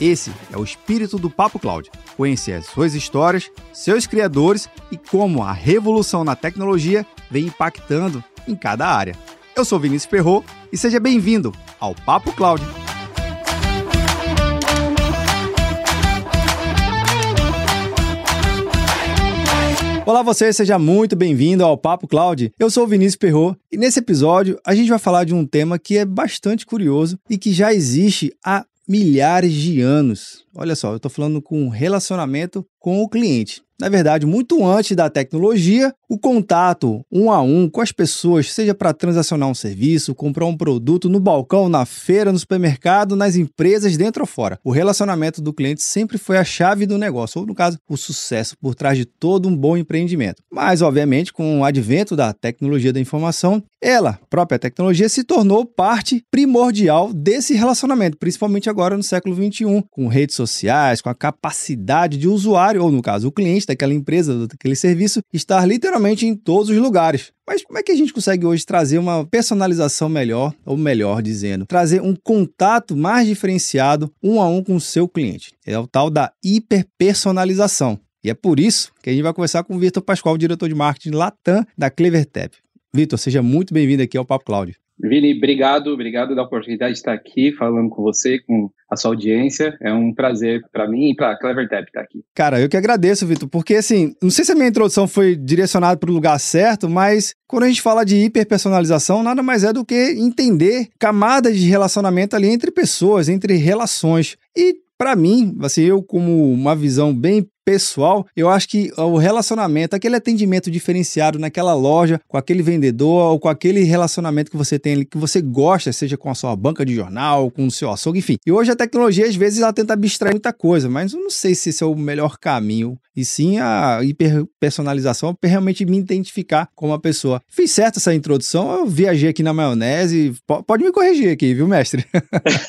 Esse é o espírito do Papo Cloud. Conhecer as suas histórias, seus criadores e como a revolução na tecnologia vem impactando em cada área. Eu sou Vinícius Perro e seja bem-vindo ao Papo Cloud. Olá você, seja muito bem-vindo ao Papo Cloud. Eu sou o Vinícius Perro e nesse episódio a gente vai falar de um tema que é bastante curioso e que já existe há milhares de anos. Olha só, eu estou falando com relacionamento com o cliente. Na verdade, muito antes da tecnologia, o contato um a um com as pessoas, seja para transacionar um serviço, comprar um produto no balcão, na feira, no supermercado, nas empresas, dentro ou fora. O relacionamento do cliente sempre foi a chave do negócio, ou no caso, o sucesso por trás de todo um bom empreendimento. Mas, obviamente, com o advento da tecnologia da informação, ela, própria tecnologia, se tornou parte primordial desse relacionamento, principalmente agora no século XXI, com redes sociais, com a capacidade de usuário, ou no caso, o cliente daquela empresa, daquele serviço, estar literalmente em todos os lugares. Mas como é que a gente consegue hoje trazer uma personalização melhor, ou melhor dizendo, trazer um contato mais diferenciado um a um com o seu cliente? É o tal da hiperpersonalização. E é por isso que a gente vai conversar com o Vitor Pascoal, diretor de marketing Latam da CleverTap. Vitor, seja muito bem-vindo aqui ao Papo Cláudio. Vini, obrigado, obrigado da oportunidade de estar aqui falando com você, com a sua audiência. É um prazer para mim e para a CleverTap estar aqui. Cara, eu que agradeço, Vitor, porque assim, não sei se a minha introdução foi direcionada para o lugar certo, mas quando a gente fala de hiperpersonalização, nada mais é do que entender camadas de relacionamento ali entre pessoas, entre relações. E para mim, assim, eu como uma visão bem pessoal, eu acho que o relacionamento, aquele atendimento diferenciado naquela loja, com aquele vendedor ou com aquele relacionamento que você tem ali, que você gosta, seja com a sua banca de jornal, com o seu açougue, enfim. E hoje a tecnologia, às vezes, ela tenta abstrair muita coisa, mas eu não sei se esse é o melhor caminho. E sim a hiperpersonalização para realmente me identificar como uma pessoa. Fiz certo essa introdução, eu viajei aqui na maionese. Pode me corrigir aqui, viu, mestre?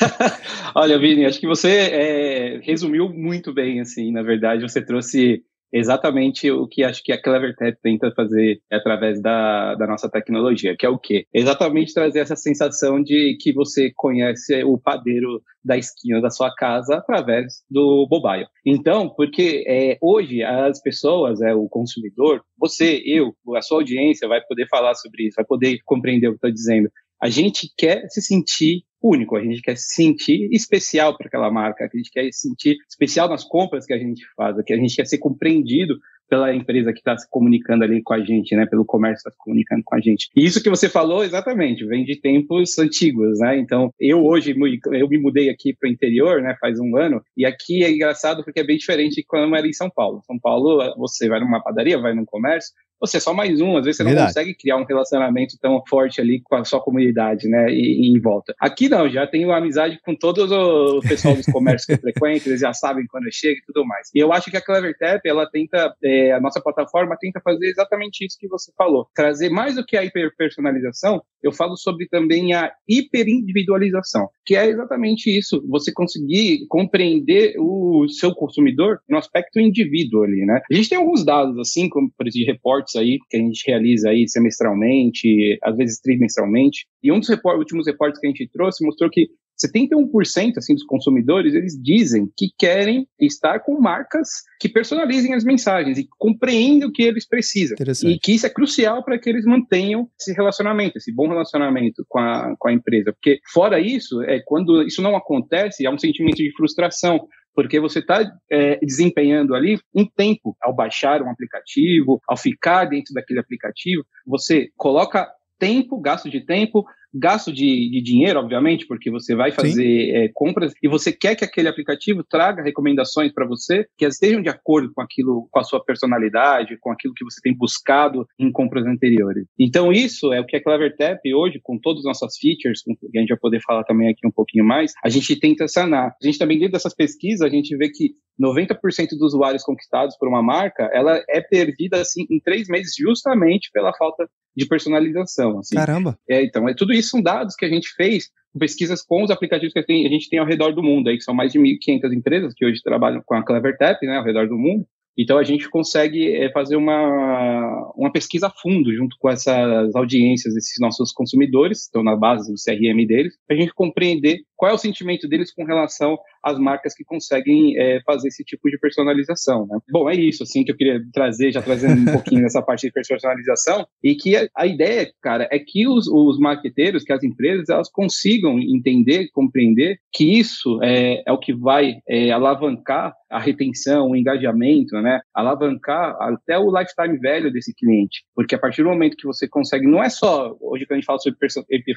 Olha, Vini, acho que você é, resumiu muito bem, assim, na verdade, você trouxe exatamente o que acho que a CleverTap tenta fazer através da, da nossa tecnologia, que é o quê? Exatamente trazer essa sensação de que você conhece o padeiro da esquina da sua casa através do mobile. Então, porque é, hoje as pessoas, é, o consumidor, você, eu, a sua audiência vai poder falar sobre isso, vai poder compreender o que estou dizendo. A gente quer se sentir único, a gente quer se sentir especial para aquela marca, a gente quer se sentir especial nas compras que a gente faz, que a gente quer ser compreendido pela empresa que está se comunicando ali com a gente, né? Pelo comércio que está se comunicando com a gente. E isso que você falou, exatamente, vem de tempos antigos, né? Então, eu hoje, eu me mudei aqui para o interior, né? Faz um ano, e aqui é engraçado porque é bem diferente de quando eu era em São Paulo. São Paulo, você vai numa padaria, vai num comércio, você é só mais um, às vezes você Verdade. não consegue criar um relacionamento tão forte ali com a sua comunidade, né, e, e em volta. Aqui não, já tenho amizade com todo o pessoal dos comércios que eu frequento, eles já sabem quando eu chego e tudo mais. E eu acho que a CleverTap, ela tenta, é, a nossa plataforma tenta fazer exatamente isso que você falou, trazer mais do que a hiperpersonalização, eu falo sobre também a hiperindividualização, que é exatamente isso, você conseguir compreender o seu consumidor no aspecto indivíduo ali, né? A gente tem alguns dados, assim, como, por exemplo, reportes aí que a gente realiza aí semestralmente, às vezes trimestralmente. E um dos report, últimos reportes que a gente trouxe mostrou que 71% assim dos consumidores eles dizem que querem estar com marcas que personalizem as mensagens e compreendem o que eles precisam. E que isso é crucial para que eles mantenham esse relacionamento, esse bom relacionamento com a, com a empresa, porque fora isso é quando isso não acontece há um sentimento de frustração porque você está é, desempenhando ali um tempo ao baixar um aplicativo, ao ficar dentro daquele aplicativo, você coloca tempo, gasto de tempo, gasto de, de dinheiro, obviamente, porque você vai fazer é, compras e você quer que aquele aplicativo traga recomendações para você que estejam de acordo com aquilo, com a sua personalidade, com aquilo que você tem buscado em compras anteriores. Então, isso é o que a CleverTap hoje, com todas as nossas features, que a gente vai poder falar também aqui um pouquinho mais, a gente tenta sanar. A gente também, dentro dessas pesquisas, a gente vê que 90% dos usuários conquistados por uma marca, ela é perdida assim em três meses justamente pela falta de personalização. Assim. Caramba! É, então, é, tudo isso são dados que a gente fez pesquisas com os aplicativos que a gente, a gente tem ao redor do mundo, aí, que são mais de 1.500 empresas que hoje trabalham com a CleverTap, né, ao redor do mundo. Então a gente consegue é, fazer uma, uma pesquisa a fundo junto com essas audiências, esses nossos consumidores, estão na base do CRM deles, para a gente compreender qual é o sentimento deles com relação às marcas que conseguem é, fazer esse tipo de personalização. Né? Bom, é isso assim que eu queria trazer, já trazendo um pouquinho dessa parte de personalização, e que a, a ideia, cara, é que os, os marqueteiros, que as empresas, elas consigam entender, compreender que isso é, é o que vai é, alavancar a retenção, o engajamento, né? Alavancar até o lifetime velho desse cliente. Porque a partir do momento que você consegue, não é só, hoje que a gente fala sobre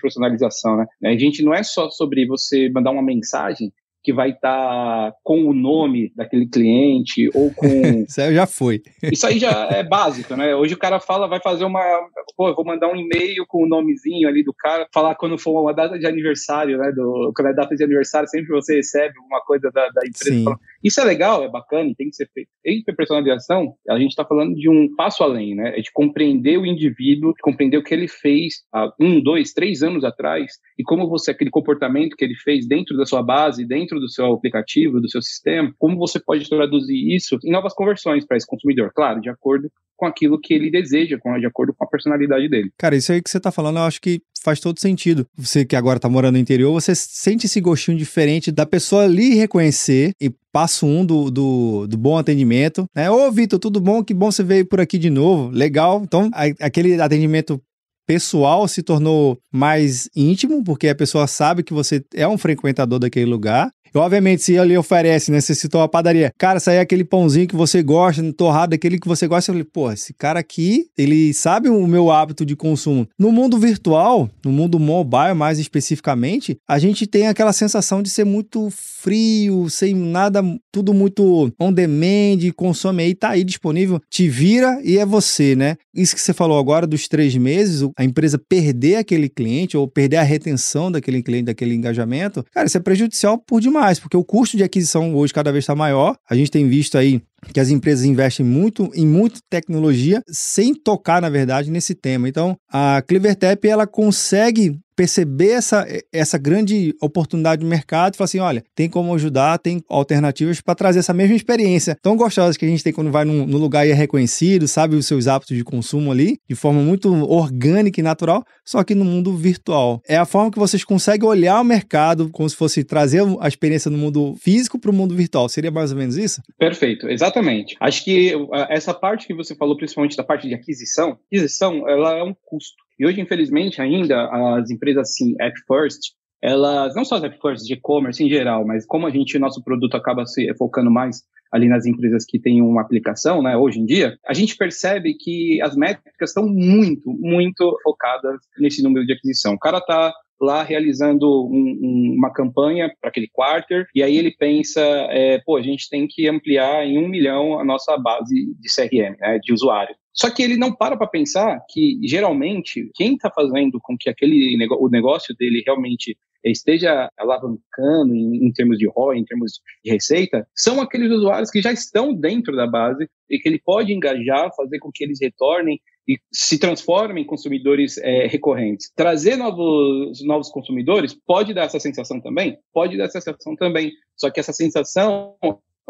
personalização, né? A gente não é só sobre você mandar uma mensagem que vai estar tá com o nome daquele cliente ou com. Isso aí já foi. Isso aí já é básico, né? Hoje o cara fala, vai fazer uma. Pô, eu vou mandar um e-mail com o nomezinho ali do cara, falar quando for uma data de aniversário, né? Do, quando é data de aniversário, sempre você recebe alguma coisa da, da empresa. Isso é legal, é bacana tem que ser feito. Em personalização, a gente está falando de um passo além, né? É de compreender o indivíduo, de compreender o que ele fez há um, dois, três anos atrás e como você, aquele comportamento que ele fez dentro da sua base, dentro dentro do seu aplicativo, do seu sistema, como você pode traduzir isso em novas conversões para esse consumidor, claro, de acordo com aquilo que ele deseja, com, de acordo com a personalidade dele. Cara, isso aí que você está falando, eu acho que faz todo sentido. Você que agora está morando no interior, você sente esse gostinho diferente da pessoa ali reconhecer e passo um do, do, do, bom atendimento, né? Ô, Vitor, tudo bom? Que bom você veio por aqui de novo. Legal. Então, a, aquele atendimento pessoal se tornou mais íntimo, porque a pessoa sabe que você é um frequentador daquele lugar. E, obviamente, se ele oferece, né? Você citou a padaria. Cara, sai aquele pãozinho que você gosta, torrado, aquele que você gosta. Eu falei, pô, esse cara aqui, ele sabe o meu hábito de consumo. No mundo virtual, no mundo mobile mais especificamente, a gente tem aquela sensação de ser muito frio, sem nada, tudo muito on demand, consome aí, tá aí disponível, te vira e é você, né? Isso que você falou agora dos três meses, a empresa perder aquele cliente ou perder a retenção daquele cliente, daquele engajamento, cara, isso é prejudicial por demais mais, porque o custo de aquisição hoje cada vez está maior. A gente tem visto aí que as empresas investem muito em muita tecnologia sem tocar, na verdade, nesse tema. Então, a CleverTap ela consegue perceber essa, essa grande oportunidade de mercado e falar assim: olha, tem como ajudar, tem alternativas para trazer essa mesma experiência tão gostosa que a gente tem quando vai num, num, lugar e é reconhecido, sabe os seus hábitos de consumo ali, de forma muito orgânica e natural, só que no mundo virtual. É a forma que vocês conseguem olhar o mercado como se fosse trazer a experiência no mundo físico para o mundo virtual. Seria mais ou menos isso? Perfeito, exatamente. Acho que essa parte que você falou, principalmente da parte de aquisição, aquisição ela é um custo. E hoje, infelizmente, ainda as empresas assim, app first, elas não só as app first de e-commerce em geral, mas como a gente, nosso produto acaba se focando mais ali nas empresas que têm uma aplicação, né, hoje em dia, a gente percebe que as métricas estão muito, muito focadas nesse número de aquisição. O cara está lá realizando um, um, uma campanha para aquele quarter, e aí ele pensa, é, pô, a gente tem que ampliar em um milhão a nossa base de CRM, né, de usuário. Só que ele não para para pensar que, geralmente, quem está fazendo com que aquele o negócio dele realmente esteja alavancando em, em, termos de ROI, em termos de receita, são aqueles usuários que já estão dentro da base e que ele pode engajar, fazer com que eles retornem e se transformem em consumidores é, recorrentes. Trazer novos, novos consumidores pode dar essa sensação também? Pode dar essa sensação também. Só que essa sensação,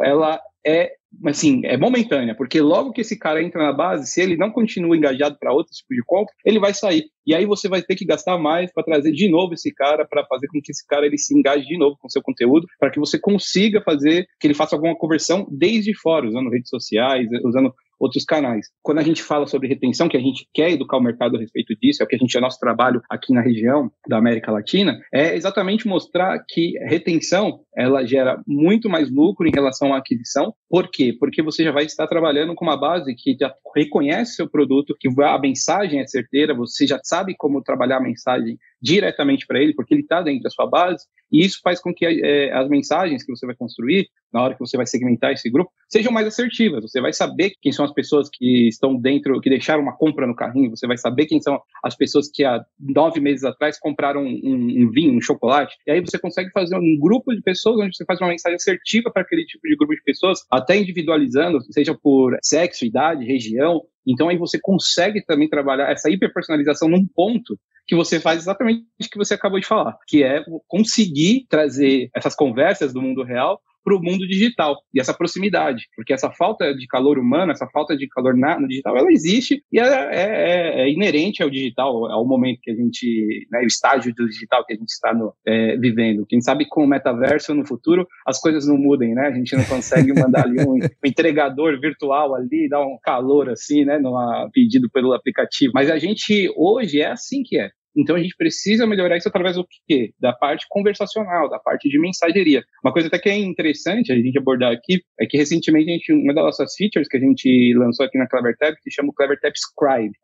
ela é assim, é momentânea, porque logo que esse cara entra na base, se ele não continua engajado para outro tipo de compra, ele vai sair. E aí você vai ter que gastar mais para trazer de novo esse cara, para fazer com que esse cara ele se engaje de novo com seu conteúdo, para que você consiga fazer que ele faça alguma conversão desde fora, usando redes sociais, usando outros canais. Quando a gente fala sobre retenção, que a gente quer educar o mercado a respeito disso, é o que a gente é nosso trabalho aqui na região da América Latina, é exatamente mostrar que retenção ela gera muito mais lucro em relação à aquisição. Por quê? Porque você já vai estar trabalhando com uma base que já reconhece seu produto, que a mensagem é certeira, você já sabe como trabalhar a mensagem diretamente para ele, porque ele está dentro da sua base, e isso faz com que é, as mensagens que você vai construir, na hora que você vai segmentar esse grupo, sejam mais assertivas. Você vai saber quem são as pessoas que estão dentro, que deixaram uma compra no carrinho, você vai saber quem são as pessoas que há nove meses atrás compraram um, um, um vinho, um chocolate, e aí você consegue fazer um grupo de pessoas onde você faz uma mensagem assertiva para aquele tipo de grupo de pessoas, até individualizando, seja por sexo, idade, região, então aí você consegue também trabalhar essa hiperpersonalização num ponto que você faz exatamente o que você acabou de falar, que é conseguir trazer essas conversas do mundo real para o mundo digital e essa proximidade, porque essa falta de calor humano, essa falta de calor na, no digital, ela existe e é, é, é, inerente ao digital, ao momento que a gente, né, o estágio do digital que a gente está no, é, vivendo. Quem sabe com o metaverso no futuro as coisas não mudem, né? A gente não consegue mandar ali um, um entregador virtual ali, dar um calor assim, né, no pedido pelo aplicativo. Mas a gente hoje é assim que é. Então a gente precisa melhorar isso através do quê? Da parte conversacional, da parte de mensageria. Uma coisa até que é interessante a gente abordar aqui é que recentemente a gente, uma das nossas features que a gente lançou aqui na CleverTap se chama o CleverTap Scribe.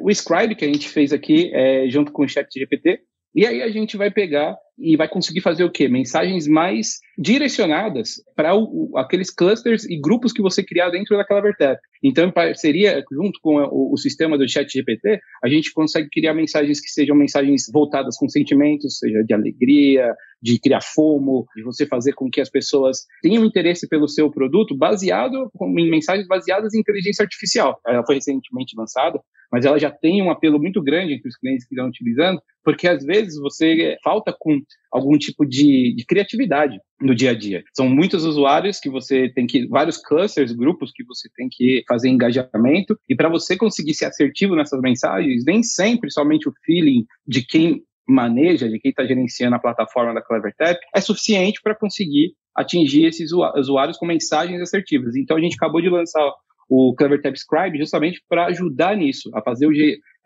O Scribe que a gente fez aqui é, junto com o ChatGPT, e aí a gente vai pegar e vai conseguir fazer o quê? Mensagens mais direcionadas para aqueles clusters e grupos que você criar dentro daquela Vertep. Então, em parceria, junto com o, o, sistema do chat GPT, a gente consegue criar mensagens que sejam mensagens voltadas com sentimentos, seja de alegria, de criar fomo, de você fazer com que as pessoas tenham interesse pelo seu produto, baseado em mensagens baseadas em inteligência artificial. Ela foi recentemente lançada, mas ela já tem um apelo muito grande entre os clientes que estão utilizando, porque às vezes você falta com algum tipo de, de, criatividade no dia a dia. São muitos usuários que você tem que, vários clusters, grupos que você tem que fazer engajamento, e para você conseguir ser assertivo nessas mensagens, nem sempre somente o feeling de quem maneja, de quem está gerenciando a plataforma da CleverTap, é suficiente para conseguir atingir esses usuários com mensagens assertivas. Então a gente acabou de lançar o CleverTap Scribe justamente para ajudar nisso, a fazer o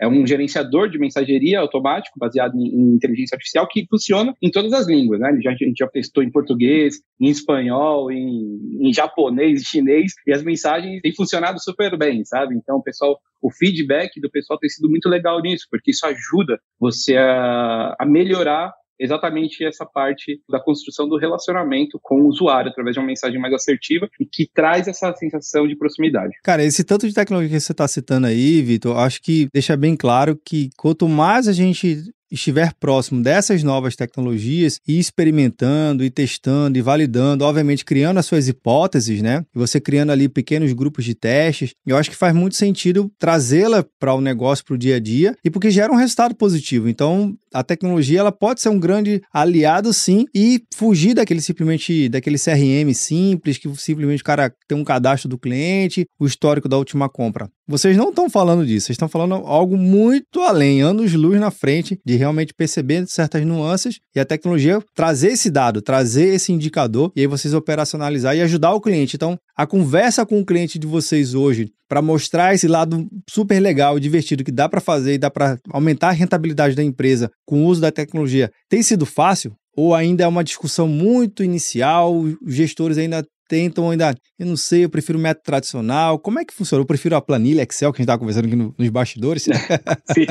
é um gerenciador de mensageria automático baseado em, em, inteligência artificial que funciona em todas as línguas, né? Já, a gente já testou em português, em espanhol, em, em japonês, em chinês, e as mensagens têm funcionado super bem, sabe? Então, o pessoal, o feedback do pessoal tem sido muito legal nisso, porque isso ajuda você a, a melhorar exatamente essa parte da construção do relacionamento com o usuário através de uma mensagem mais assertiva e que traz essa sensação de proximidade. Cara, esse tanto de tecnologia que você está citando aí, Vitor, acho que deixa bem claro que quanto mais a gente estiver próximo dessas novas tecnologias e experimentando e testando e validando, obviamente criando as suas hipóteses, né? E você criando ali pequenos grupos de testes, eu acho que faz muito sentido trazê-la para o negócio, para o dia a dia, e porque gera um resultado positivo. Então, a tecnologia ela pode ser um grande aliado sim e fugir daquele simplesmente daquele CRM simples que simplesmente o cara tem um cadastro do cliente, o histórico da última compra. Vocês não estão falando disso, vocês estão falando algo muito além, anos luz na frente de realmente perceber certas nuances e a tecnologia trazer esse dado, trazer esse indicador e aí vocês operacionalizar e ajudar o cliente. Então, a conversa com o cliente de vocês hoje para mostrar esse lado super legal e divertido que dá para fazer e dá para aumentar a rentabilidade da empresa com o uso da tecnologia, tem sido fácil? Ou ainda é uma discussão muito inicial, os gestores ainda tentam ainda, eu não sei, eu prefiro o método tradicional. Como é que funciona? Eu prefiro a planilha Excel que a gente estava conversando aqui no, nos bastidores. Sim,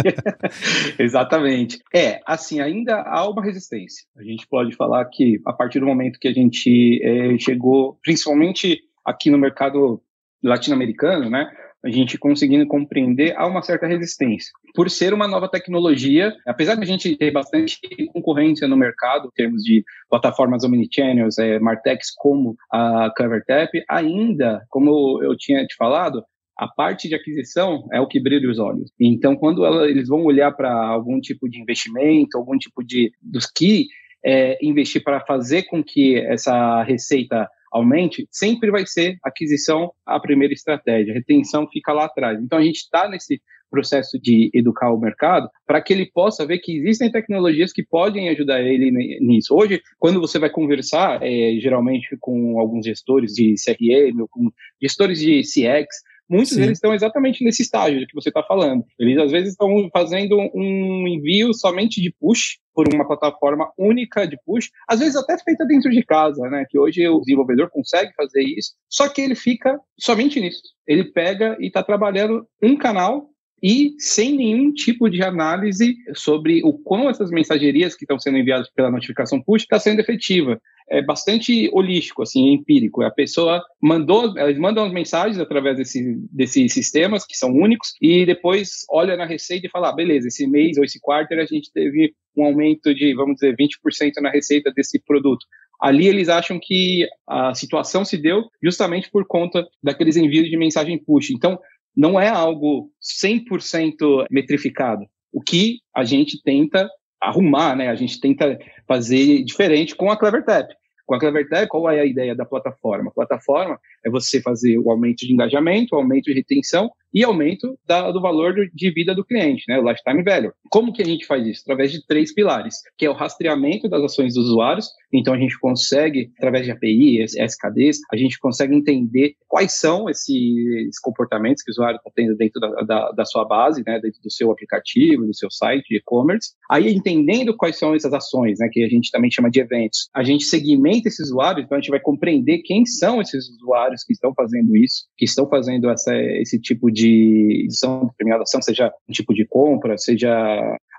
exatamente. É, assim, ainda há uma resistência. A gente pode falar que a partir do momento que a gente é, chegou, principalmente aqui no mercado latino-americano, né? a gente conseguindo compreender há uma certa resistência. Por ser uma nova tecnologia, apesar de a gente ter bastante concorrência no mercado, em termos de plataformas omnichannels, é, Martex como a CleverTap, ainda, como eu tinha te falado, a parte de aquisição é o que brilha os olhos. Então, quando ela, eles vão olhar para algum tipo de investimento, algum tipo de dos que é, investir para fazer com que essa receita aumente, sempre vai ser aquisição a primeira estratégia, retenção fica lá atrás. Então a gente está nesse processo de educar o mercado para que ele possa ver que existem tecnologias que podem ajudar ele nisso. Hoje, quando você vai conversar, é, geralmente com alguns gestores de CRM, com gestores de CX, muitos Sim. deles estão exatamente nesse estágio que você está falando. Eles às vezes estão fazendo um envio somente de push por uma plataforma única de push, às vezes até feita dentro de casa, né? Que hoje o desenvolvedor consegue fazer isso, só que ele fica somente nisso. Ele pega e está trabalhando um canal e sem nenhum tipo de análise sobre o quão essas mensagerias que estão sendo enviadas pela notificação push está sendo efetiva. É bastante holístico, assim, empírico. A pessoa mandou, elas mandam as mensagens através desse, desses sistemas que são únicos e depois olha na receita e fala, ah, beleza, esse mês ou esse quarto a gente teve um aumento de, vamos dizer, 20% na receita desse produto. Ali eles acham que a situação se deu justamente por conta daqueles envios de mensagem push. Então, não é algo 100% metrificado. O que a gente tenta arrumar, né? A gente tenta fazer diferente com a CleverTap. Com a CleverTap, qual é a ideia da plataforma? A plataforma é você fazer o aumento de engajamento, o aumento de retenção e aumento da, do valor de vida do cliente, né, o lifetime value. Como que a gente faz isso? Através de três pilares, que é o rastreamento das ações dos usuários. Então a gente consegue, através de API, SKDs, a gente consegue entender quais são esses comportamentos que o usuário está tendo dentro da, da, da, sua base, né, dentro do seu aplicativo, do seu site de e-commerce. Aí entendendo quais são essas ações, né, que a gente também chama de eventos, a gente segmenta esses usuários, então a gente vai compreender quem são esses usuários que estão fazendo isso, que estão fazendo essa, esse tipo de de determinada ação, seja um tipo de compra, seja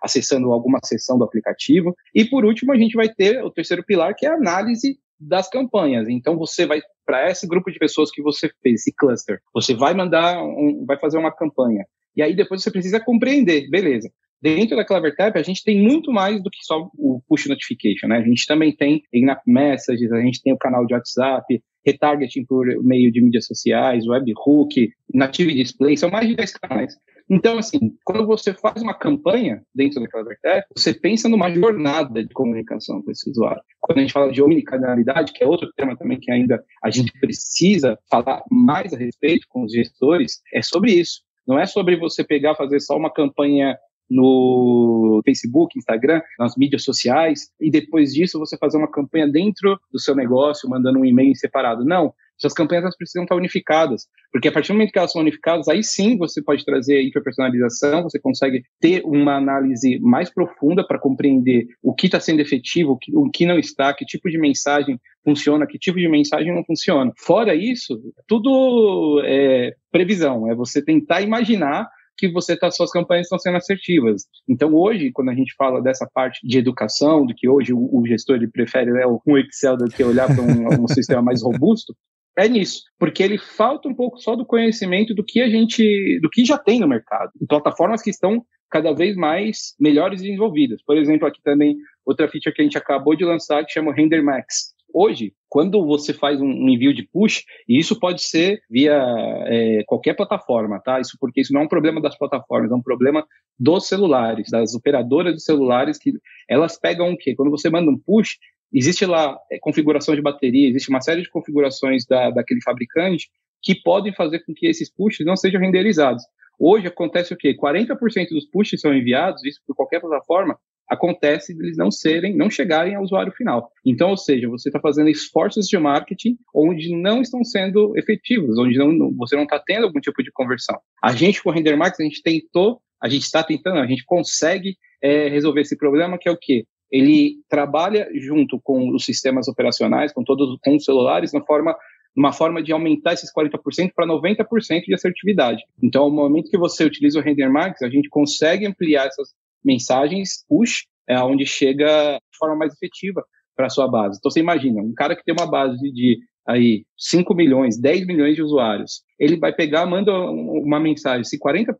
acessando alguma seção do aplicativo. E por último, a gente vai ter o terceiro pilar, que é a análise das campanhas. Então você vai para esse grupo de pessoas que você fez, esse cluster, você vai mandar, um, vai fazer uma campanha. E aí depois você precisa compreender, beleza. Dentro da CleverTap, a gente tem muito mais do que só o push notification, né? A gente também tem in-app messages, a gente tem o canal de WhatsApp, retargeting por meio de mídias sociais, webhook, native display, são mais de 10 canais. Então, assim, quando você faz uma campanha dentro da CleverTech, você pensa numa jornada de comunicação com esse usuário. Quando a gente fala de omnicanalidade, que é outro tema também que ainda a gente precisa falar mais a respeito com os gestores, é sobre isso. Não é sobre você pegar, fazer só uma campanha no Facebook, Instagram, nas mídias sociais, e depois disso você fazer uma campanha dentro do seu negócio, mandando um e-mail separado. Não, essas campanhas elas precisam estar unificadas, porque a partir do momento que elas são unificadas, aí sim você pode trazer hiperpersonalização, você consegue ter uma análise mais profunda para compreender o que está sendo efetivo, o que, o que não está, que tipo de mensagem funciona, que tipo de mensagem não funciona. Fora isso, tudo é previsão, é você tentar imaginar que você tá, suas campanhas estão sendo assertivas. Então, hoje, quando a gente fala dessa parte de educação, do que hoje o, o gestor ele prefere né, um Excel do que olhar para um, um sistema mais robusto, é nisso, porque ele falta um pouco só do conhecimento do que a gente, do que já tem no mercado, plataformas que estão cada vez mais melhores desenvolvidas. Por exemplo, aqui também outra feature que a gente acabou de lançar que chama Render Max. Hoje, quando você faz um envio de push, e isso pode ser via é, qualquer plataforma, tá? Isso porque isso não é um problema das plataformas, é um problema dos celulares, das operadoras de celulares que elas pegam o quê? Quando você manda um push, existe lá é, configuração de bateria, existe uma série de configurações da, daquele fabricante que podem fazer com que esses pushes não sejam renderizados. Hoje acontece o quê? 40% dos pushes são enviados, isso por qualquer plataforma, acontece eles não serem, não chegarem ao usuário final. Então, ou seja, você está fazendo esforços de marketing onde não estão sendo efetivos, onde não, você não está tendo algum tipo de conversão. A gente, com o Render Max, a gente tentou, a gente está tentando, a gente consegue é, resolver esse problema, que é o quê? Ele trabalha junto com os sistemas operacionais, com todos com os celulares, na forma uma forma de aumentar esses 40% para 90% de assertividade. Então, ao momento que você utiliza o Render Max, a gente consegue ampliar essas mensagens push, é onde chega de forma mais efetiva para sua base. Então você imagina, um cara que tem uma base de aí 5 milhões, 10 milhões de usuários, ele vai pegar, manda uma mensagem, se 40%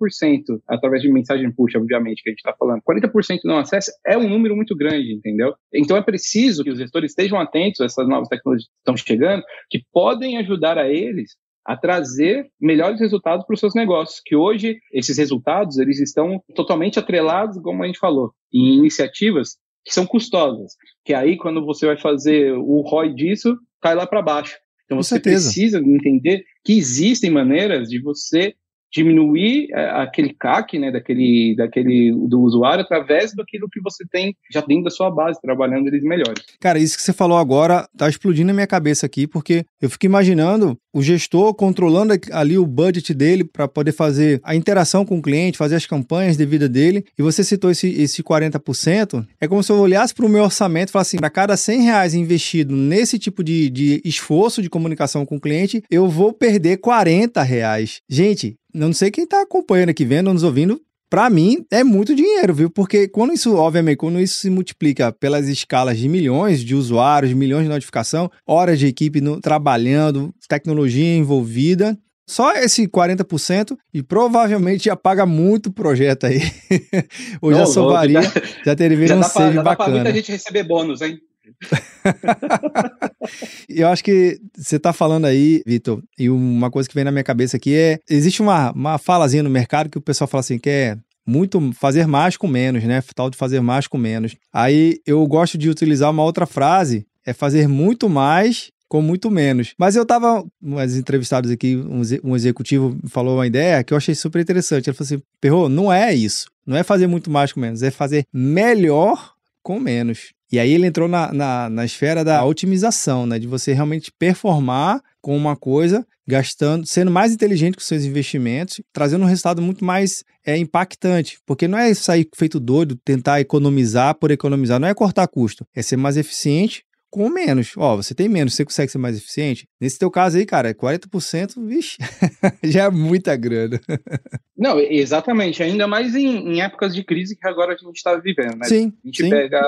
através de mensagem push, obviamente, que a gente está falando, 40% não acessa, é um número muito grande, entendeu? Então é preciso que os gestores estejam atentos a essas novas tecnologias que estão chegando, que podem ajudar a eles a trazer melhores resultados para os seus negócios, que hoje esses resultados eles estão totalmente atrelados, como a gente falou, em iniciativas que são custosas, que aí quando você vai fazer o ROI disso, cai lá para baixo. Então Com você certeza. precisa entender que existem maneiras de você diminuir é, aquele CAC, né, daquele, daquele do usuário através daquilo que você tem já dentro da sua base, trabalhando eles melhores. Cara, isso que você falou agora tá explodindo na minha cabeça aqui, porque eu fico imaginando o gestor controlando ali o budget dele para poder fazer a interação com o cliente, fazer as campanhas de vida dele. E você citou esse, esse 40%. É como se eu olhasse para o meu orçamento e falasse assim: para cada 100 reais investido nesse tipo de, de esforço de comunicação com o cliente, eu vou perder 40 reais. Gente, não sei quem está acompanhando aqui, vendo, nos ouvindo, para mim é muito dinheiro, viu? Porque quando isso, obviamente, quando isso se multiplica pelas escalas de milhões de usuários, milhões de notificação, horas de equipe no, trabalhando, tecnologia envolvida, só esse 40% e provavelmente já paga muito projeto aí. Ou já somaria, já, já teria já um save já bacana. Dá pra muita gente receber bônus, hein? eu acho que você está falando aí, Vitor, e uma coisa que vem na minha cabeça aqui é: existe uma, uma falazinha no mercado que o pessoal fala assim, que é muito fazer mais com menos, né? Tal de fazer mais com menos. Aí eu gosto de utilizar uma outra frase, é fazer muito mais com muito menos. Mas eu tava, uns entrevistados aqui, um, executivo falou uma ideia que eu achei super interessante. Ele falou assim: Perro, não é isso. Não é fazer muito mais com menos, é fazer melhor com menos. E aí ele entrou na, na, na esfera da otimização, né? De você realmente performar com uma coisa, gastando, sendo mais inteligente com seus investimentos, trazendo um resultado muito mais é, impactante. Porque não é sair feito doido, tentar economizar por economizar, não é cortar custo, é ser mais eficiente com menos. Ó, você tem menos, você consegue ser mais eficiente? Nesse teu caso aí, cara, 40%, vixe, já é muita grana. Não, exatamente. Ainda mais em, em, épocas de crise que agora a gente está vivendo, né? Sim, a gente sim. pega...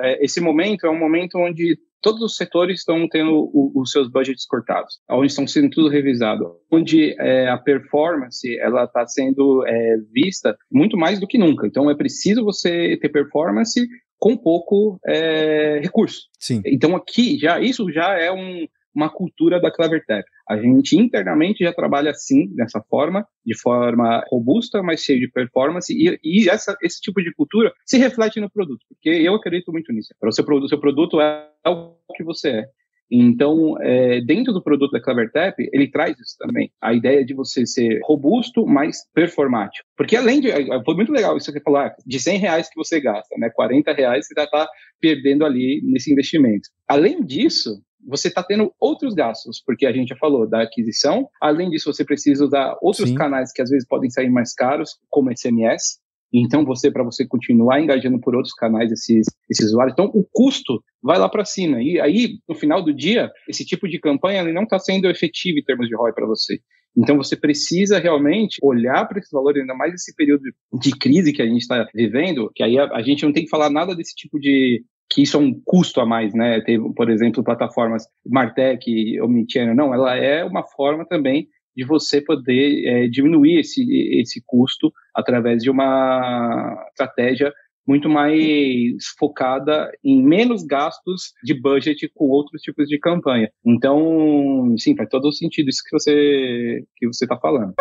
É, esse momento é um momento onde todos os setores estão tendo os seus budgets cortados, onde estão sendo tudo revisado, onde é, a performance ela está sendo é, vista muito mais do que nunca. Então é preciso você ter performance com pouco é, recurso. Sim. Então aqui já isso já é um, uma cultura da Clevertech. A gente internamente já trabalha assim, dessa forma, de forma robusta, mas cheia de performance, e, e essa, esse tipo de cultura se reflete no produto, porque eu acredito muito nisso. Para o seu produto, seu produto é o que você é. Então, é, dentro do produto da CleverTap, ele traz isso também. A ideia de você ser robusto, mas performático. Porque além de... Foi muito legal isso que você falou, ah, de 100 reais que você gasta, né? 40 reais você já está perdendo ali nesse investimento. Além disso, você está tendo outros gastos, porque a gente já falou da aquisição. Além disso, você precisa usar outros Sim. canais que às vezes podem sair mais caros, como SMS. Então, você, para você continuar engajando por outros canais esses, esses usuários, então o custo vai lá para cima. E aí, no final do dia, esse tipo de campanha ele não está sendo efetivo em termos de ROI para você. Então, você precisa realmente olhar para esse valor, ainda mais nesse período de crise que a gente está vivendo, que aí a, a, gente não tem que falar nada desse tipo de. que isso é um custo a mais, né? Teve, por exemplo, plataformas Martech, Omnichannel. Não, ela é uma forma também de você poder é, diminuir esse, esse custo através de uma estratégia muito mais focada em menos gastos de budget com outros tipos de campanha. Então, sim, faz todo o sentido isso que você que você está falando.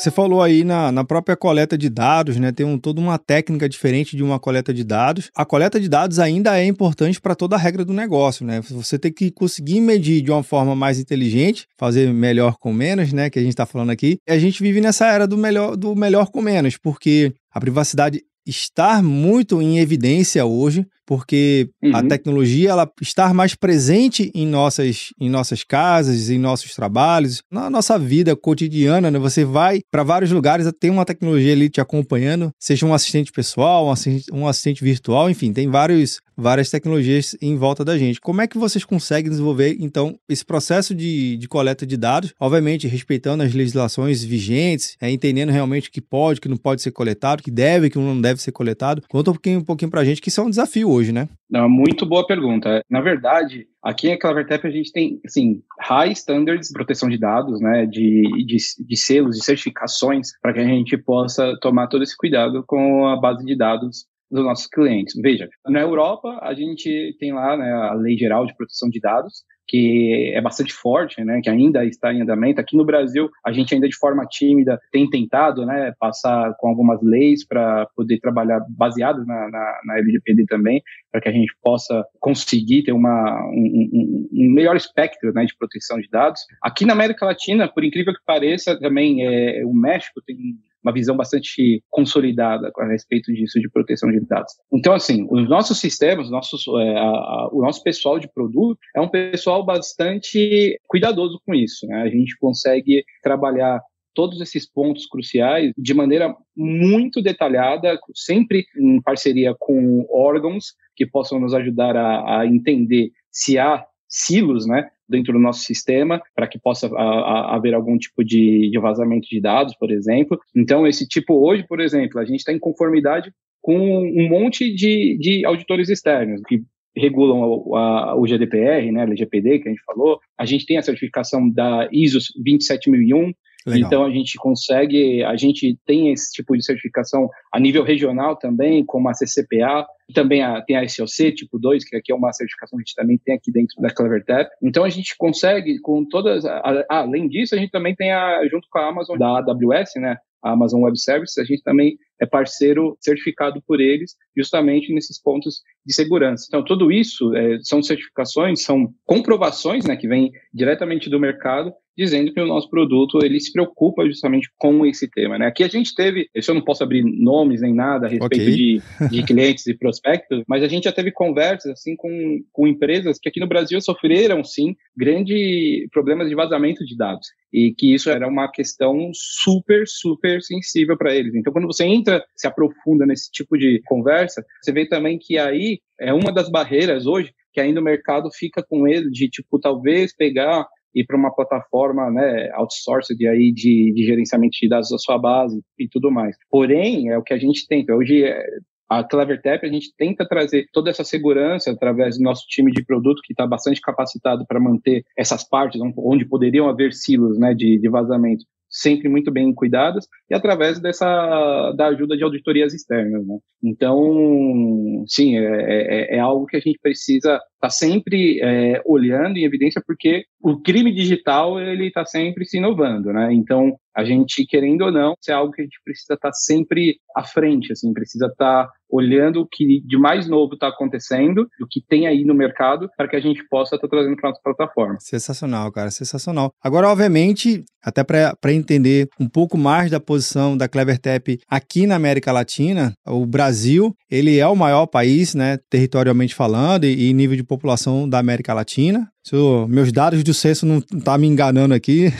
Você falou aí na, na própria coleta de dados, né? Tem um, toda uma técnica diferente de uma coleta de dados. A coleta de dados ainda é importante para toda a regra do negócio, né? Você tem que conseguir medir de uma forma mais inteligente, fazer melhor com menos, né? Que a gente está falando aqui. E a gente vive nessa era do melhor, do melhor com menos, porque a privacidade estar muito em evidência hoje, porque uhum. a tecnologia ela estar mais presente em nossas, em nossas casas, em nossos trabalhos, na nossa vida cotidiana, né? Você vai para vários lugares, tem uma tecnologia ali te acompanhando, seja um assistente pessoal, um assistente, um assistente virtual, enfim, tem vários, várias tecnologias em volta da gente. Como é que vocês conseguem desenvolver, então, esse processo de, de coleta de dados, obviamente respeitando as legislações vigentes, é, entendendo realmente o que pode, o que não pode ser coletado, o que deve, o que não deve ser coletado. Conta um pouquinho, um pouquinho pra gente, que isso é um desafio hoje né? Não, muito boa pergunta. Na verdade, aqui em Clevertap a gente tem, assim, high standards de proteção de dados, né, de, de, de selos, de certificações, para que a gente possa tomar todo esse cuidado com a base de dados dos nossos clientes. Veja, na Europa a gente tem lá né, a Lei Geral de Proteção de Dados, que é bastante forte, né, que ainda está em andamento. Aqui no Brasil, a gente ainda de forma tímida tem tentado né, passar com algumas leis para poder trabalhar baseadas na, na, na, LGPD também, para que a gente possa conseguir ter uma, um, um, melhor espectro né, de proteção de dados. Aqui na América Latina, por incrível que pareça, também é, o México tem uma visão bastante consolidada a respeito disso, de proteção de dados. Então, assim, os nossos sistemas, nossos, é, a, a, o nosso pessoal de produto é um pessoal bastante cuidadoso com isso. Né? A gente consegue trabalhar todos esses pontos cruciais de maneira muito detalhada, sempre em parceria com órgãos que possam nos ajudar a, a entender se há silos, né, dentro do nosso sistema para que possa a, a, haver algum tipo de, de vazamento de dados, por exemplo. Então, esse tipo, hoje, por exemplo, a gente está em conformidade com um monte de, de auditores externos que regulam o, a, o GDPR, né, LGPD, que a gente falou. A gente tem a certificação da ISO 27001, Legal. Então a gente consegue, a gente tem esse tipo de certificação a nível regional também, como a CCPA, também a, tem a SOC tipo 2, que aqui é uma certificação que a gente também tem aqui dentro da CleverTap. Então a gente consegue com todas, a, além disso, a gente também tem a junto com a Amazon da AWS, né, a Amazon Web Services, a gente também é parceiro certificado por eles, justamente nesses pontos de segurança. Então, tudo isso é, são certificações, são comprovações né, que vêm diretamente do mercado, dizendo que o nosso produto ele se preocupa justamente com esse tema. Né? Aqui a gente teve, eu não posso abrir nomes nem nada a respeito okay. de, de clientes e prospectos, mas a gente já teve conversas assim com, com empresas que aqui no Brasil sofreram sim grandes problemas de vazamento de dados e que isso era uma questão super, super sensível para eles. Então, quando você entra, se aprofunda nesse tipo de conversa, você vê também que aí é uma das barreiras hoje que ainda o mercado fica com ele de, tipo, talvez pegar e para uma plataforma né, outsourced aí de, de gerenciamento de dados da sua base e tudo mais. Porém, é o que a gente tenta. Hoje, é, a CleverTap, a gente tenta trazer toda essa segurança através do nosso time de produto, que está bastante capacitado para manter essas partes onde poderiam haver silos né, de, de vazamento sempre muito bem cuidadas e através dessa da ajuda de auditorias externas. Né? Então, sim, é, é, é, algo que a gente precisa estar tá sempre é, olhando em evidência, porque o crime digital ele está sempre se inovando, né? Então, a gente querendo ou não, isso é algo que a gente precisa estar tá sempre à frente, assim, precisa estar tá olhando o que de mais novo está acontecendo, o que tem aí no mercado, para que a gente possa estar tá trazendo para nossa plataforma. Sensacional, cara, sensacional. Agora, obviamente, até para entender um pouco mais da posição da CleverTap aqui na América Latina, o Brasil, ele é o maior país, né, territorialmente falando e, e nível de população da América Latina. Se meus dados do censo não tá me enganando aqui,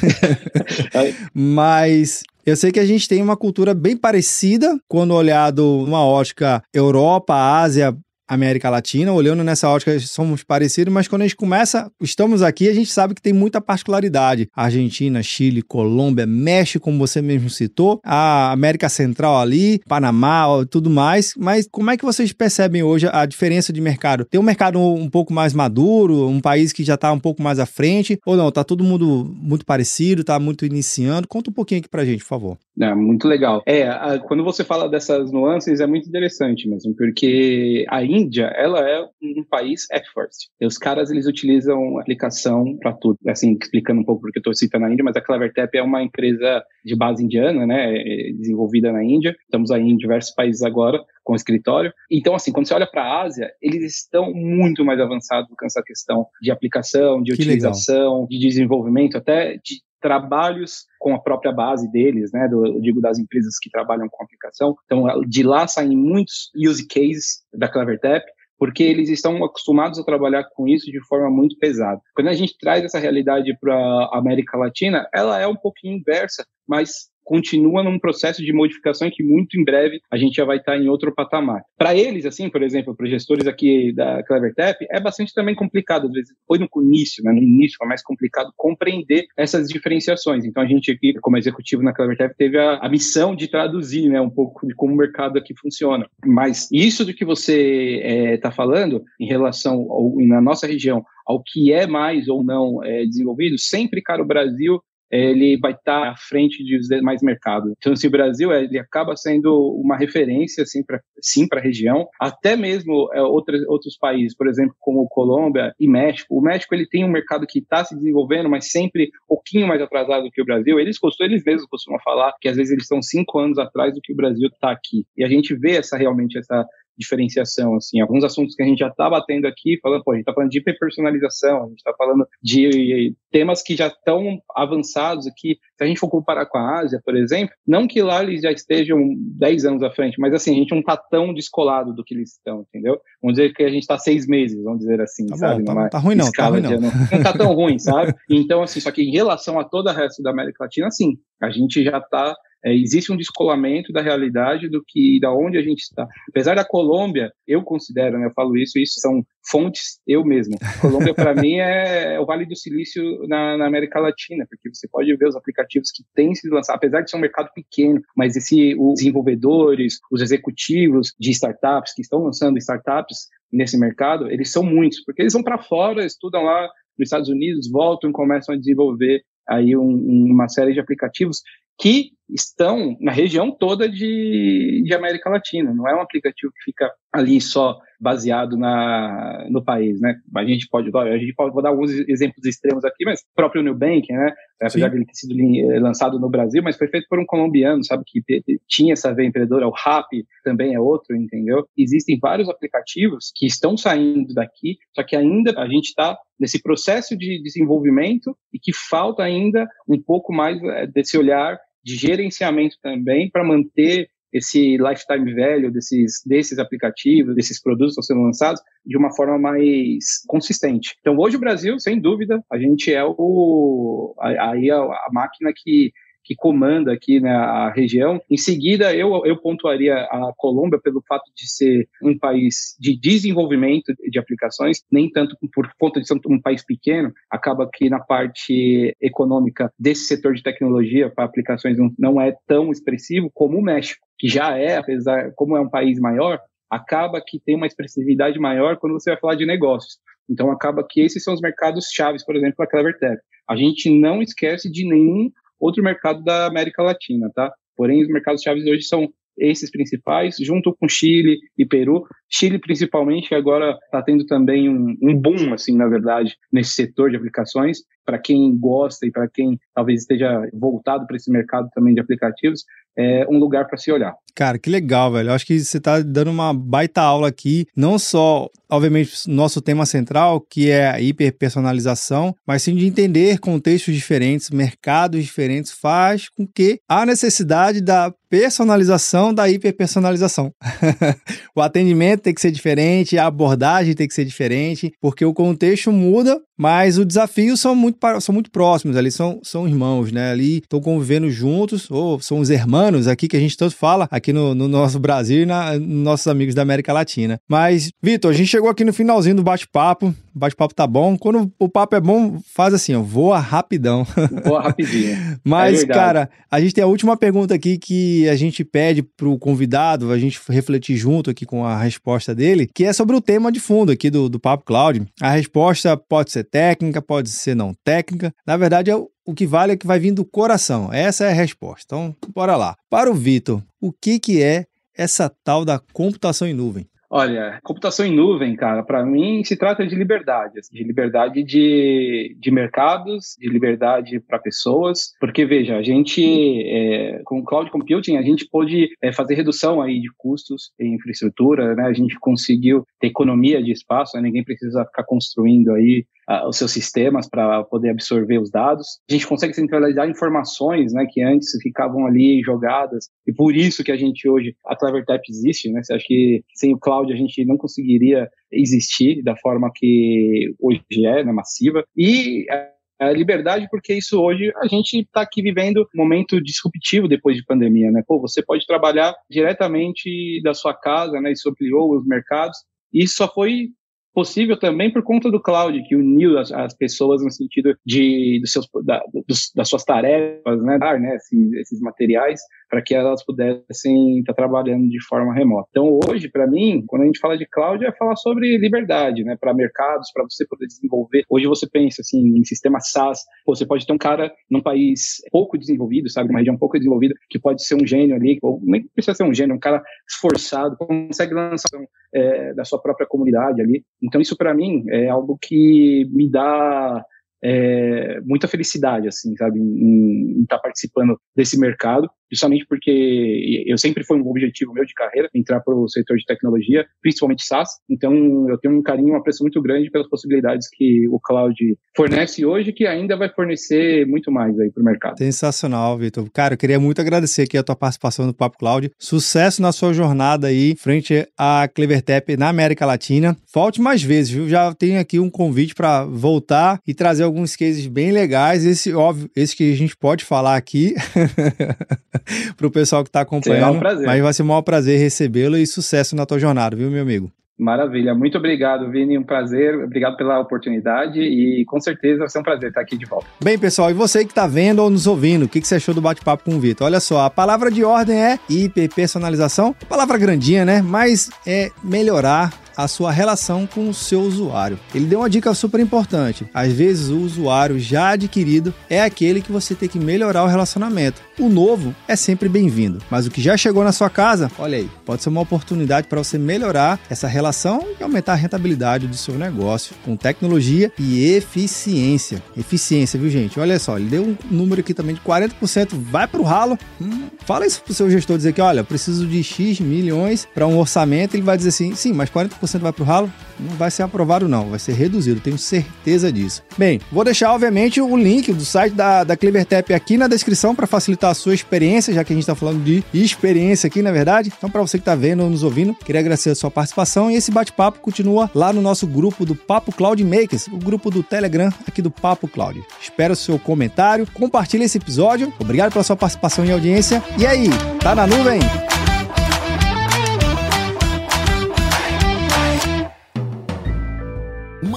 mas eu sei que a gente tem uma cultura bem parecida quando olhado numa ótica Europa, Ásia, América Latina, olhando nessa ótica, somos parecidos, mas quando a gente começa, estamos aqui, a gente sabe que tem muita particularidade. Argentina, Chile, Colômbia, México, como você mesmo citou, a América Central ali, Panamá, tudo mais. Mas como é que vocês percebem hoje a diferença de mercado? Tem um mercado um pouco mais maduro, um país que já está um pouco mais à frente, ou não? Está todo mundo muito parecido, está muito iniciando? Conta um pouquinho aqui pra gente, por favor. É, muito legal. É, a, quando você fala dessas nuances, é muito interessante mesmo, porque a Índia, ela é um país F-First. Os caras, eles utilizam aplicação para tudo. Assim, explicando um pouco porque eu estou citando a Índia, mas a CleverTap é uma empresa de base indiana, né, é, desenvolvida na Índia. Estamos aí em diversos países agora com escritório. Então, assim, quando você olha para a Ásia, eles estão muito mais avançados com essa questão de aplicação, de que utilização, legal. de desenvolvimento, até de trabalhos com a própria base deles, né, do, eu digo das empresas que trabalham com aplicação. Então, de lá saem muitos use cases da CleverTap, porque eles estão acostumados a trabalhar com isso de forma muito pesada. Quando a gente traz essa realidade para a América Latina, ela é um pouquinho inversa, mas continua num processo de modificação que muito em breve a gente já vai estar em outro patamar. Para eles, assim, por exemplo, para os gestores aqui da CleverTap, é bastante também complicado, às vezes, foi no início, né, no início foi mais complicado compreender essas diferenciações. Então a gente aqui, como executivo na CleverTap, teve a, a missão de traduzir, né, um pouco de como o mercado aqui funciona. Mas isso do que você está é, falando em relação ao, na nossa região ao que é mais ou não é, desenvolvido, sempre, cara, o Brasil ele vai estar à frente de mais mercado. Então, assim, o Brasil ele acaba sendo uma referência assim, para sim, a região, até mesmo é, outros, outros países, por exemplo, como Colômbia e México. O México ele tem um mercado que está se desenvolvendo, mas sempre um pouquinho mais atrasado do que o Brasil. Eles, eles mesmos costumam falar que às vezes eles estão cinco anos atrás do que o Brasil está aqui. E a gente vê essa realmente essa diferenciação, assim, alguns assuntos que a gente já está batendo aqui, falando, pô, a gente está falando de hiperpersonalização, a gente está falando de temas que já estão avançados aqui, se a gente for comparar com a Ásia, por exemplo, não que lá eles já estejam 10 anos à frente, mas assim, a gente não está tão descolado do que eles estão, entendeu? Vamos dizer que a gente está seis meses, vamos dizer assim, tá sabe? Bom, tá, tá ruim não, tá ruim não. não. Não tá tão ruim, sabe? Então, assim, só que em relação a toda a resto da América Latina, sim, a gente já está é, existe um descolamento da realidade do que da onde a gente está. Apesar da Colômbia, eu considero, né, eu falo isso, isso são fontes eu mesmo. Colômbia para mim é, é, o Vale do Silício na, na, América Latina, porque você pode ver os aplicativos que têm sido lançados, apesar de ser um mercado pequeno, mas esse os desenvolvedores, os executivos de startups que estão lançando startups nesse mercado, eles são muitos, porque eles vão para fora, estudam lá nos Estados Unidos, voltam e começam a desenvolver aí um, uma série de aplicativos que estão na região toda de, de América Latina. Não é um aplicativo que fica ali só baseado na, no país, né? A gente pode, a gente pode vou dar alguns exemplos extremos aqui, mas o próprio Nubank, né? Apesar Sim. de ele ter sido eh, lançado no Brasil, mas foi feito por um colombiano, sabe? Que tinha essa veia empreendedora. O Rappi também é outro, entendeu? Existem vários aplicativos que estão saindo daqui, só que ainda a gente está nesse processo de desenvolvimento e que falta ainda um pouco mais eh, desse olhar de gerenciamento também para manter esse lifetime value desses, desses aplicativos, desses produtos que estão sendo lançados, de uma forma mais consistente. Então, hoje o Brasil, sem dúvida, a gente é o, aí a, a máquina que que comanda aqui né, a região. Em seguida, eu, eu pontuaria a Colômbia pelo fato de ser um país de desenvolvimento de aplicações, nem tanto por conta de ser um país pequeno, acaba que na parte econômica desse setor de tecnologia para aplicações não, não é tão expressivo como o México, que já é, apesar, como é um país maior, acaba que tem uma expressividade maior quando você vai falar de negócios. Então, acaba que esses são os mercados chaves, por exemplo, da CleverTech. A gente não esquece de nenhum outro mercado da América Latina, tá? Porém, os mercados chaves hoje são esses principais, junto com Chile e Peru. Chile, principalmente, agora está tendo também um, um, boom, assim, na verdade, nesse setor de aplicações. Para quem gosta e para quem talvez esteja voltado para esse mercado também de aplicativos, é um lugar para se olhar. Cara, que legal, velho. Acho que você está dando uma baita aula aqui, não só, obviamente, nosso tema central, que é a hiperpersonalização, mas sim de entender contextos diferentes, mercados diferentes, faz com que a necessidade da personalização da hiperpersonalização. o atendimento tem que ser diferente, a abordagem tem que ser diferente, porque o contexto muda, mas os desafios são muito, são muito próximos, ali são, são irmãos, né? Ali estão convivendo juntos, ou são os irmãos aqui que a gente tanto fala aqui no, no nosso Brasil e na, nos nossos amigos da América Latina. Mas, Vitor, a gente chegou aqui no finalzinho do bate-papo. O bate-papo tá bom. Quando o papo é bom, faz assim, ó, voa rapidão. Voa rapidinho. Mas, é cara, a gente tem a última pergunta aqui que a gente pede pro convidado, a gente refletir junto aqui com a resposta dele, que é sobre o tema de fundo aqui do, do Papo Cloud. A resposta pode ser técnica, pode ser não técnica. Na verdade, é o o que vale é que vai vir do coração. Essa é a resposta. Então, bora lá. Para o Vitor, o que, que é essa tal da computação em nuvem? Olha, computação em nuvem, cara, para mim se trata de liberdade, assim, de liberdade de, de mercados, de liberdade para pessoas, porque veja, a gente é, com cloud computing a gente pôde é, fazer redução aí de custos em infraestrutura, né? A gente conseguiu ter economia de espaço, né? ninguém precisa ficar construindo aí os seus sistemas para poder absorver os dados. A gente consegue centralizar informações, né, que antes ficavam ali jogadas, e por isso que a gente hoje, a CleverTap existe, né? Acha que sem o cloud a gente não conseguiria existir da forma que hoje é, né, massiva. E a liberdade, porque isso hoje a gente está aqui vivendo um momento disruptivo depois de pandemia, né? Pô, você pode trabalhar diretamente da sua casa, né? Isso ampliou os mercados. E isso só foi possível também por conta do cloud, que uniu as, as pessoas no sentido de dos seus, da, dos, das suas tarefas, né, dar né, esses, esses materiais para que elas pudessem estar trabalhando de forma remota. Então, hoje, para mim, quando a gente fala de cloud, é falar sobre liberdade, né, para mercados, para você poder desenvolver. Hoje você pensa assim em sistema SaaS, você pode ter um cara num país pouco desenvolvido, sabe, numa região pouco desenvolvida, que pode ser um gênio ali, ou nem precisa ser um gênio, um cara esforçado, consegue lançar é, da sua própria comunidade ali. Então, isso para mim é algo que me dá é, muita felicidade, assim, sabe, em estar tá participando desse mercado justamente porque eu sempre foi um objetivo meu de carreira entrar para o setor de tecnologia, principalmente SaaS. Então eu tenho um carinho, uma apreço muito grande pelas possibilidades que o cloud fornece hoje, que ainda vai fornecer muito mais aí para o mercado. Sensacional, Vitor. Cara, eu queria muito agradecer aqui a tua participação no Papo Cloud. Sucesso na sua jornada aí frente à Clevertap na América Latina. Volte mais vezes, viu? Já tenho aqui um convite para voltar e trazer alguns cases bem legais. Esse, óbvio, esse que a gente pode falar aqui. para o pessoal que está acompanhando. Será um prazer. Mas vai ser um maior prazer recebê-lo e sucesso na tua jornada, viu, meu amigo? Maravilha, muito obrigado, Vini, um prazer, obrigado pela oportunidade e com certeza vai ser um prazer estar aqui de volta. Bem, pessoal, e você que está vendo ou nos ouvindo, o que, que você achou do bate-papo com o Vitor? Olha só, a palavra de ordem é hiperpersonalização, palavra grandinha, né? Mas é melhorar a sua relação com o seu usuário. Ele deu uma dica super importante. Às vezes o usuário já adquirido é aquele que você tem que melhorar o relacionamento. O novo é sempre bem-vindo, mas o que já chegou na sua casa, olha aí, pode ser uma oportunidade para você melhorar essa relação e aumentar a rentabilidade do seu negócio com tecnologia e eficiência. Eficiência, viu, gente? Olha só, ele deu um número aqui também de 40% vai para o ralo. Hum, fala isso para o seu gestor dizer que, olha, preciso de X milhões para um orçamento, ele vai dizer assim, sim, mas 40% 50% vai para o ralo, não vai ser aprovado não, vai ser reduzido, tenho certeza disso. Bem, vou deixar obviamente o link do site da, da Clevertap aqui na descrição para facilitar a sua experiência, já que a gente está falando de experiência aqui, na verdade. Então, para você que está vendo ou nos ouvindo, queria agradecer a sua participação e esse bate-papo continua lá no nosso grupo do Papo Cloud Makers, o grupo do Telegram aqui do Papo Cloud. Espero o seu comentário, compartilhe esse episódio. Obrigado pela sua participação e audiência. E aí, tá na nuvem?